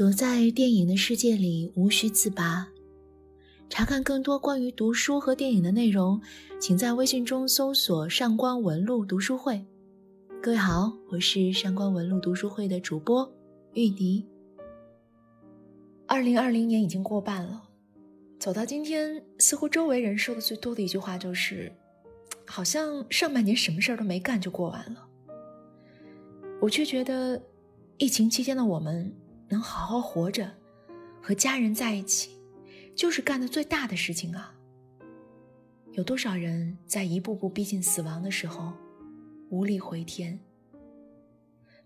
躲在电影的世界里，无需自拔。查看更多关于读书和电影的内容，请在微信中搜索“上官文露读书会”。各位好，我是上官文露读书会的主播玉笛。二零二零年已经过半了，走到今天，似乎周围人说的最多的一句话就是：“好像上半年什么事儿都没干就过完了。”我却觉得，疫情期间的我们。能好好活着，和家人在一起，就是干的最大的事情啊！有多少人在一步步逼近死亡的时候，无力回天，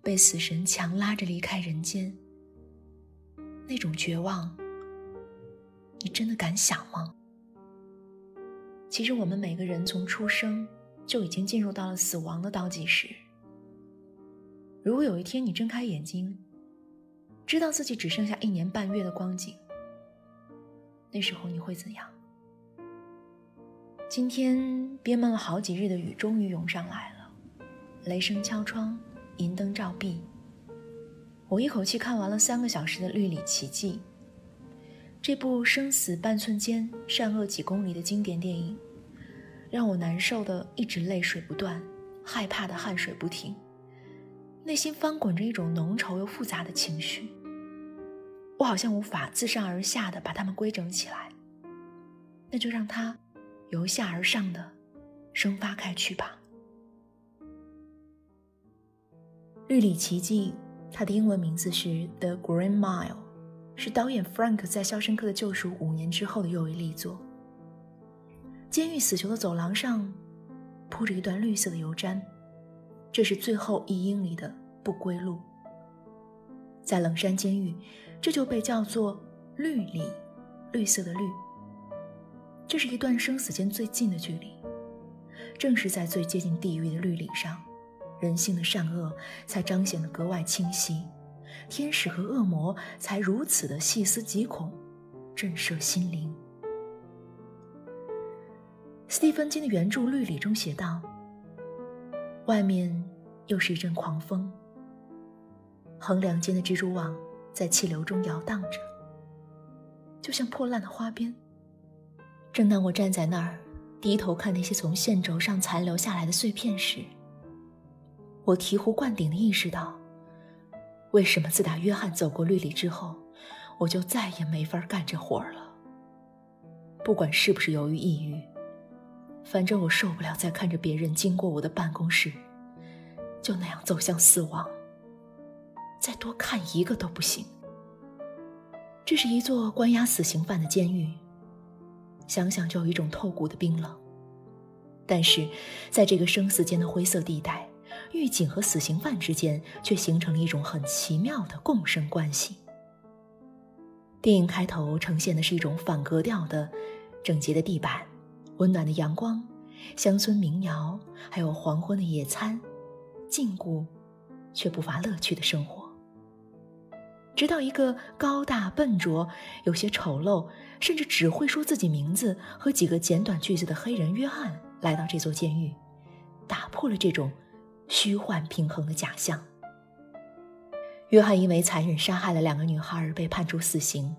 被死神强拉着离开人间？那种绝望，你真的敢想吗？其实我们每个人从出生就已经进入到了死亡的倒计时。如果有一天你睁开眼睛，知道自己只剩下一年半月的光景，那时候你会怎样？今天憋闷了好几日的雨终于涌上来了，雷声敲窗，银灯照壁。我一口气看完了三个小时的《绿里奇迹》，这部生死半寸间、善恶几公里的经典电影，让我难受的一直泪水不断，害怕的汗水不停。内心翻滚着一种浓稠又复杂的情绪，我好像无法自上而下的把它们规整起来，那就让它由下而上的生发开去吧。《绿里奇迹》，它的英文名字是《The Green Mile》，是导演 Frank 在《肖申克的救赎》五年之后的又一力作。监狱死囚的走廊上铺着一段绿色的油毡。这是最后一英里的不归路。在冷山监狱，这就被叫做“绿里”，绿色的绿。这是一段生死间最近的距离，正是在最接近地狱的绿里上，人性的善恶才彰显得格外清晰，天使和恶魔才如此的细思极恐，震慑心灵。斯蒂芬金的原著《绿里》中写道。外面又是一阵狂风，横梁间的蜘蛛网在气流中摇荡着，就像破烂的花边。正当我站在那儿，低头看那些从线轴上残留下来的碎片时，我醍醐灌顶地意识到，为什么自打约翰走过绿里之后，我就再也没法干这活了。不管是不是由于抑郁。反正我受不了再看着别人经过我的办公室，就那样走向死亡。再多看一个都不行。这是一座关押死刑犯的监狱，想想就有一种透骨的冰冷。但是，在这个生死间的灰色地带，狱警和死刑犯之间却形成了一种很奇妙的共生关系。电影开头呈现的是一种反格调的整洁的地板。温暖的阳光，乡村民谣，还有黄昏的野餐，禁锢却不乏乐趣的生活。直到一个高大笨拙、有些丑陋，甚至只会说自己名字和几个简短句子的黑人约翰来到这座监狱，打破了这种虚幻平衡的假象。约翰因为残忍杀害了两个女孩而被判处死刑，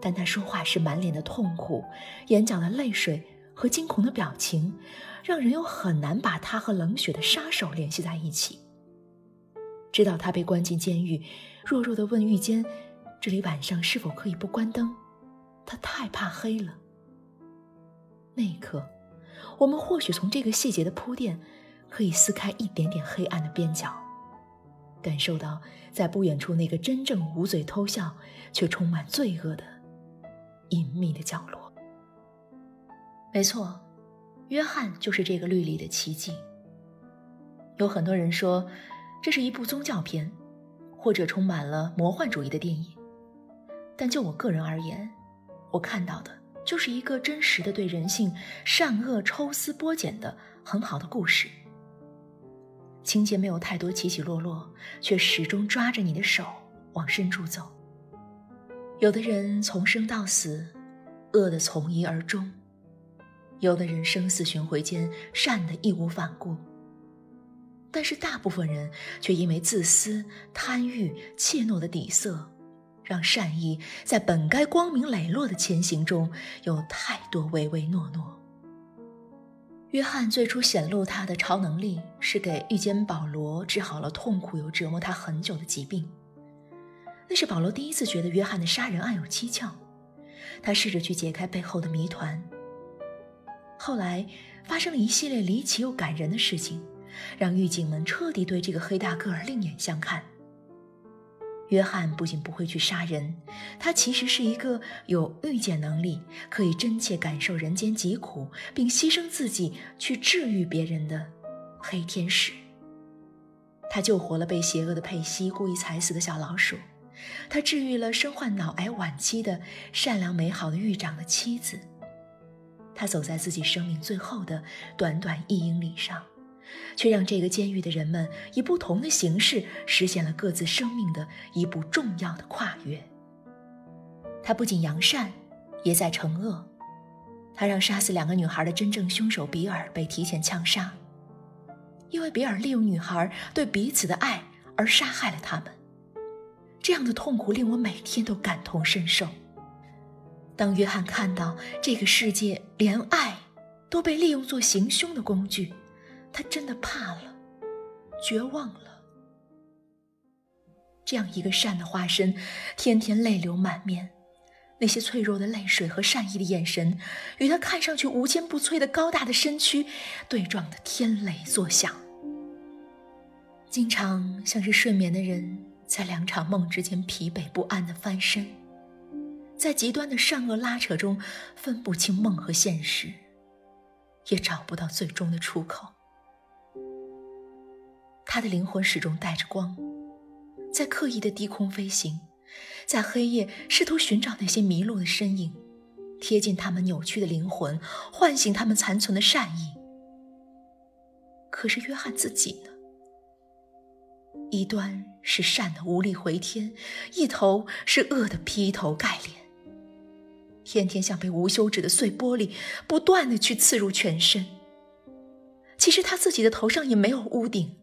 但他说话时满脸的痛苦，眼角的泪水。和惊恐的表情，让人又很难把他和冷血的杀手联系在一起。知道他被关进监狱，弱弱的问狱监：“这里晚上是否可以不关灯？”他太怕黑了。那一刻，我们或许从这个细节的铺垫，可以撕开一点点黑暗的边角，感受到在不远处那个真正捂嘴偷笑却充满罪恶的隐秘的角落。没错，约翰就是这个绿里的奇迹。有很多人说，这是一部宗教片，或者充满了魔幻主义的电影。但就我个人而言，我看到的就是一个真实的对人性善恶抽丝剥茧的很好的故事。情节没有太多起起落落，却始终抓着你的手往深处走。有的人从生到死，恶的从一而终。有的人生死巡回间善的义无反顾，但是大部分人却因为自私、贪欲、怯懦的底色，让善意在本该光明磊落的前行中有太多唯唯诺诺。约翰最初显露他的超能力，是给遇见保罗治好了痛苦又折磨他很久的疾病。那是保罗第一次觉得约翰的杀人案有蹊跷，他试着去解开背后的谜团。后来发生了一系列离奇又感人的事情，让狱警们彻底对这个黑大个儿另眼相看。约翰不仅不会去杀人，他其实是一个有预见能力、可以真切感受人间疾苦，并牺牲自己去治愈别人的黑天使。他救活了被邪恶的佩西故意踩死的小老鼠，他治愈了身患脑癌晚期的善良美好的狱长的妻子。他走在自己生命最后的短短一英里上。却让这个监狱的人们以不同的形式实现了各自生命的一步重要的跨越。他不仅扬善，也在惩恶。他让杀死两个女孩的真正凶手比尔被提前枪杀，因为比尔利用女孩对彼此的爱而杀害了他们。这样的痛苦令我每天都感同身受。当约翰看到这个世界连爱都被利用作行凶的工具，他真的怕了，绝望了。这样一个善的化身，天天泪流满面，那些脆弱的泪水和善意的眼神，与他看上去无坚不摧的高大的身躯对撞的天雷作响。经常像是睡眠的人，在两场梦之间疲惫不安的翻身，在极端的善恶拉扯中分不清梦和现实，也找不到最终的出口。他的灵魂始终带着光，在刻意的低空飞行，在黑夜试图寻找那些迷路的身影，贴近他们扭曲的灵魂，唤醒他们残存的善意。可是约翰自己呢？一端是善的无力回天，一头是恶的劈头盖脸，天天像被无休止的碎玻璃不断的去刺入全身。其实他自己的头上也没有屋顶。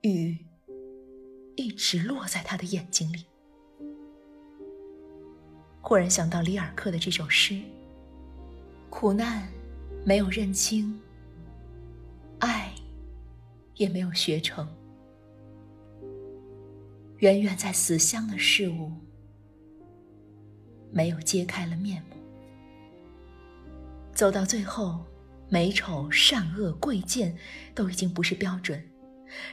雨一直落在他的眼睛里。忽然想到里尔克的这首诗：苦难没有认清，爱也没有学成，远远在死乡的事物没有揭开了面目。走到最后，美丑、善恶、贵贱都已经不是标准。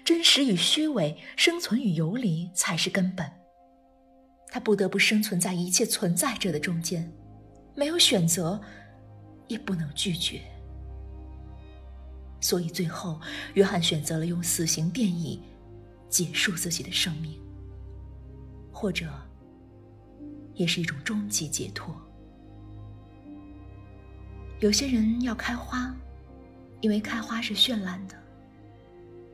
真实与虚伪，生存与游离才是根本。他不得不生存在一切存在者的中间，没有选择，也不能拒绝。所以最后，约翰选择了用死刑电椅结束自己的生命，或者，也是一种终极解脱。有些人要开花，因为开花是绚烂的。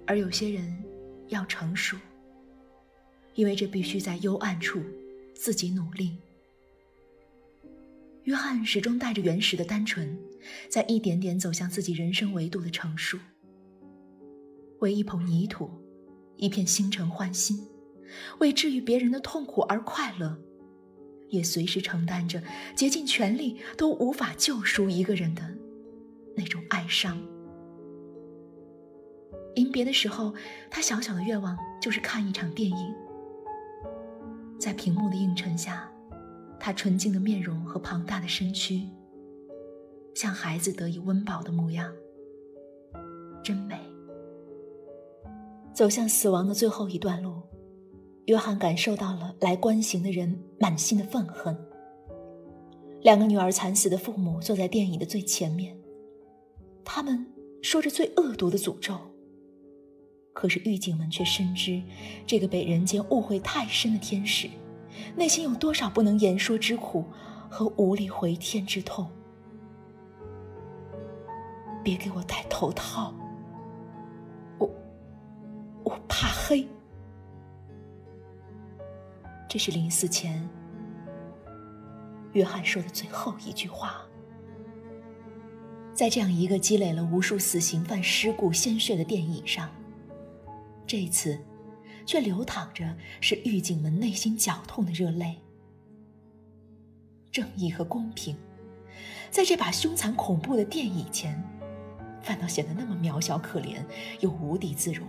而有些人要成熟，因为这必须在幽暗处自己努力。约翰始终带着原始的单纯，在一点点走向自己人生维度的成熟。为一捧泥土，一片星辰换心，为治愈别人的痛苦而快乐，也随时承担着竭尽全力都无法救赎一个人的那种哀伤。临别的时候，他小小的愿望就是看一场电影。在屏幕的映衬下，他纯净的面容和庞大的身躯，像孩子得以温饱的模样，真美。走向死亡的最后一段路，约翰感受到了来观行的人满心的愤恨。两个女儿惨死的父母坐在电影的最前面，他们说着最恶毒的诅咒。可是狱警们却深知，这个被人间误会太深的天使，内心有多少不能言说之苦和无力回天之痛。别给我戴头套，我我怕黑。这是临死前约翰说的最后一句话。在这样一个积累了无数死刑犯尸骨鲜血的电椅上。这次，却流淌着是狱警们内心绞痛的热泪。正义和公平，在这把凶残恐怖的电椅前，反倒显得那么渺小可怜又无地自容。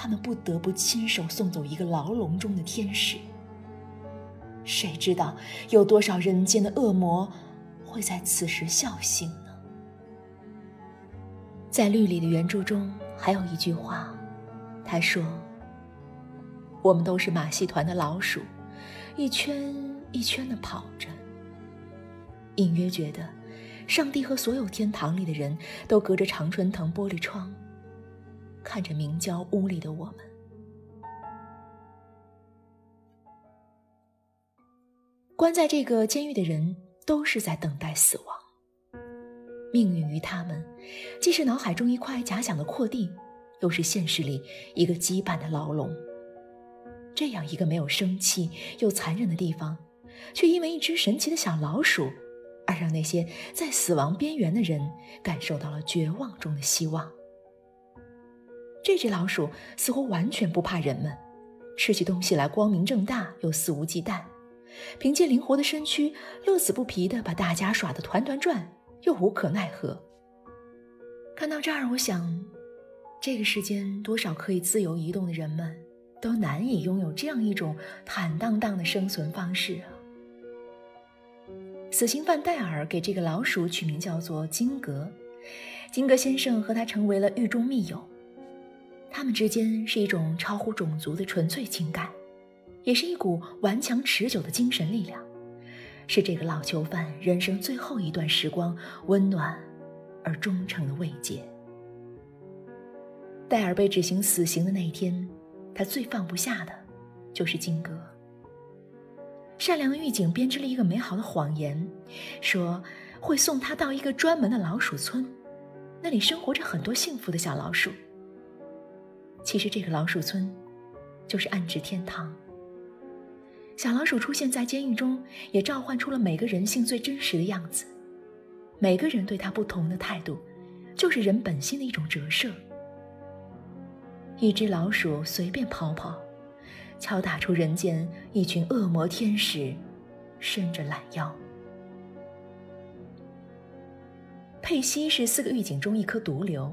他们不得不亲手送走一个牢笼中的天使。谁知道有多少人间的恶魔会在此时笑醒呢？在绿里的原著中还有一句话，他说：“我们都是马戏团的老鼠，一圈一圈的跑着。”隐约觉得，上帝和所有天堂里的人都隔着常春藤玻璃窗。看着明胶屋里的我们，关在这个监狱的人都是在等待死亡。命运于他们，既是脑海中一块假想的阔地，又是现实里一个羁绊的牢笼。这样一个没有生气又残忍的地方，却因为一只神奇的小老鼠，而让那些在死亡边缘的人感受到了绝望中的希望。这只老鼠似乎完全不怕人们，吃起东西来光明正大又肆无忌惮，凭借灵活的身躯，乐此不疲地把大家耍得团团转，又无可奈何。看到这儿，我想，这个世间多少可以自由移动的人们，都难以拥有这样一种坦荡荡的生存方式啊！死刑犯戴尔给这个老鼠取名叫做金格，金格先生和他成为了狱中密友。他们之间是一种超乎种族的纯粹情感，也是一股顽强持久的精神力量，是这个老囚犯人生最后一段时光温暖而忠诚的慰藉。戴尔被执行死刑的那一天，他最放不下的，就是金戈。善良的狱警编织了一个美好的谎言，说会送他到一个专门的老鼠村，那里生活着很多幸福的小老鼠。其实这个老鼠村，就是暗指天堂。小老鼠出现在监狱中，也召唤出了每个人性最真实的样子。每个人对他不同的态度，就是人本性的一种折射。一只老鼠随便跑跑，敲打出人间一群恶魔天使，伸着懒腰。佩西是四个狱警中一颗毒瘤。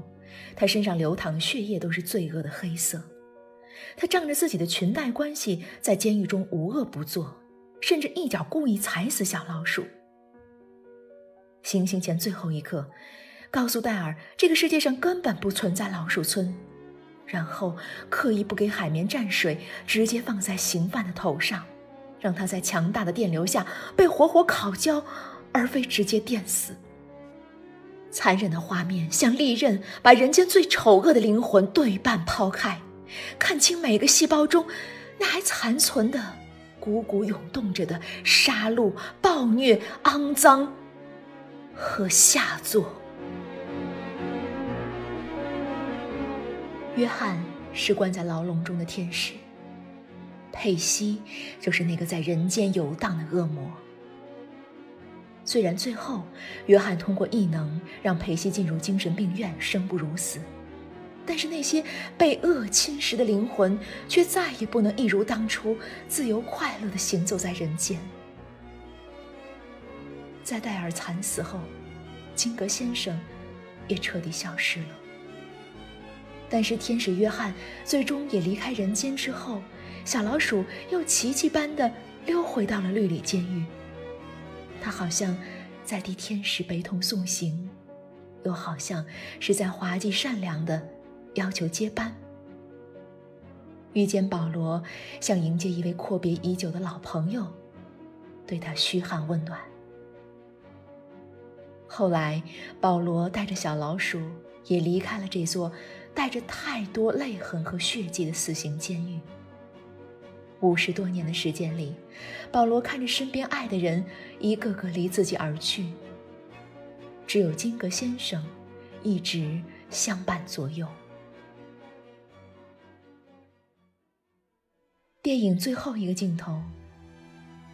他身上流淌的血液都是罪恶的黑色，他仗着自己的裙带关系，在监狱中无恶不作，甚至一脚故意踩死小老鼠。行刑前最后一刻，告诉戴尔这个世界上根本不存在老鼠村，然后刻意不给海绵蘸水，直接放在刑犯的头上，让他在强大的电流下被活活烤焦，而非直接电死。残忍的画面像利刃，把人间最丑恶的灵魂对半抛开，看清每个细胞中那还残存的、汩汩涌动着的杀戮、暴虐、肮脏和下作。约翰是关在牢笼中的天使，佩西就是那个在人间游荡的恶魔。虽然最后，约翰通过异能让佩西进入精神病院，生不如死，但是那些被恶侵蚀的灵魂却再也不能一如当初自由快乐地行走在人间。在戴尔惨死后，金格先生也彻底消失了。但是天使约翰最终也离开人间之后，小老鼠又奇迹般的溜回到了绿里监狱。他好像在替天使悲痛送行，又好像是在滑稽善良的要求接班。遇见保罗，像迎接一位阔别已久的老朋友，对他嘘寒问暖。后来，保罗带着小老鼠也离开了这座带着太多泪痕和血迹的死刑监狱。五十多年的时间里，保罗看着身边爱的人一个个离自己而去，只有金格先生一直相伴左右。电影最后一个镜头，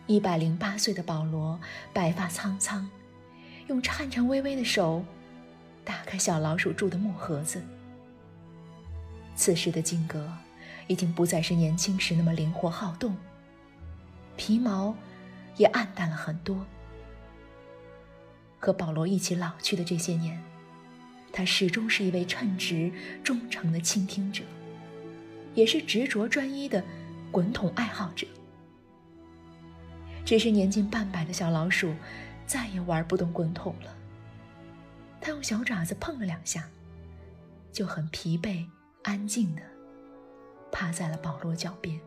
一百零八岁的保罗白发苍苍，用颤颤巍巍的手打开小老鼠住的木盒子。此时的金格。已经不再是年轻时那么灵活好动，皮毛也暗淡了很多。和保罗一起老去的这些年，他始终是一位称职、忠诚的倾听者，也是执着专一的滚筒爱好者。只是年近半百的小老鼠，再也玩不动滚筒了。他用小爪子碰了两下，就很疲惫、安静的趴在了保罗脚边。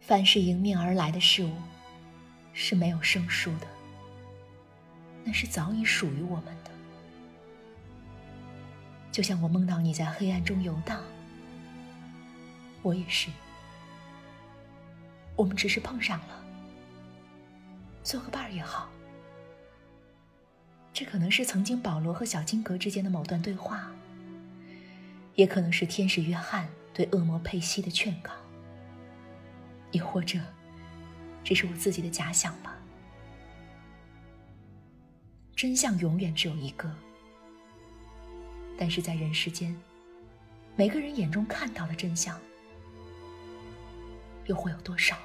凡是迎面而来的事物，是没有生疏的，那是早已属于我们的。就像我梦到你在黑暗中游荡，我也是。我们只是碰上了，做个伴儿也好。这可能是曾经保罗和小金格之间的某段对话，也可能是天使约翰对恶魔佩西的劝告，也或者只是我自己的假想吧。真相永远只有一个，但是在人世间，每个人眼中看到的真相又会有多少？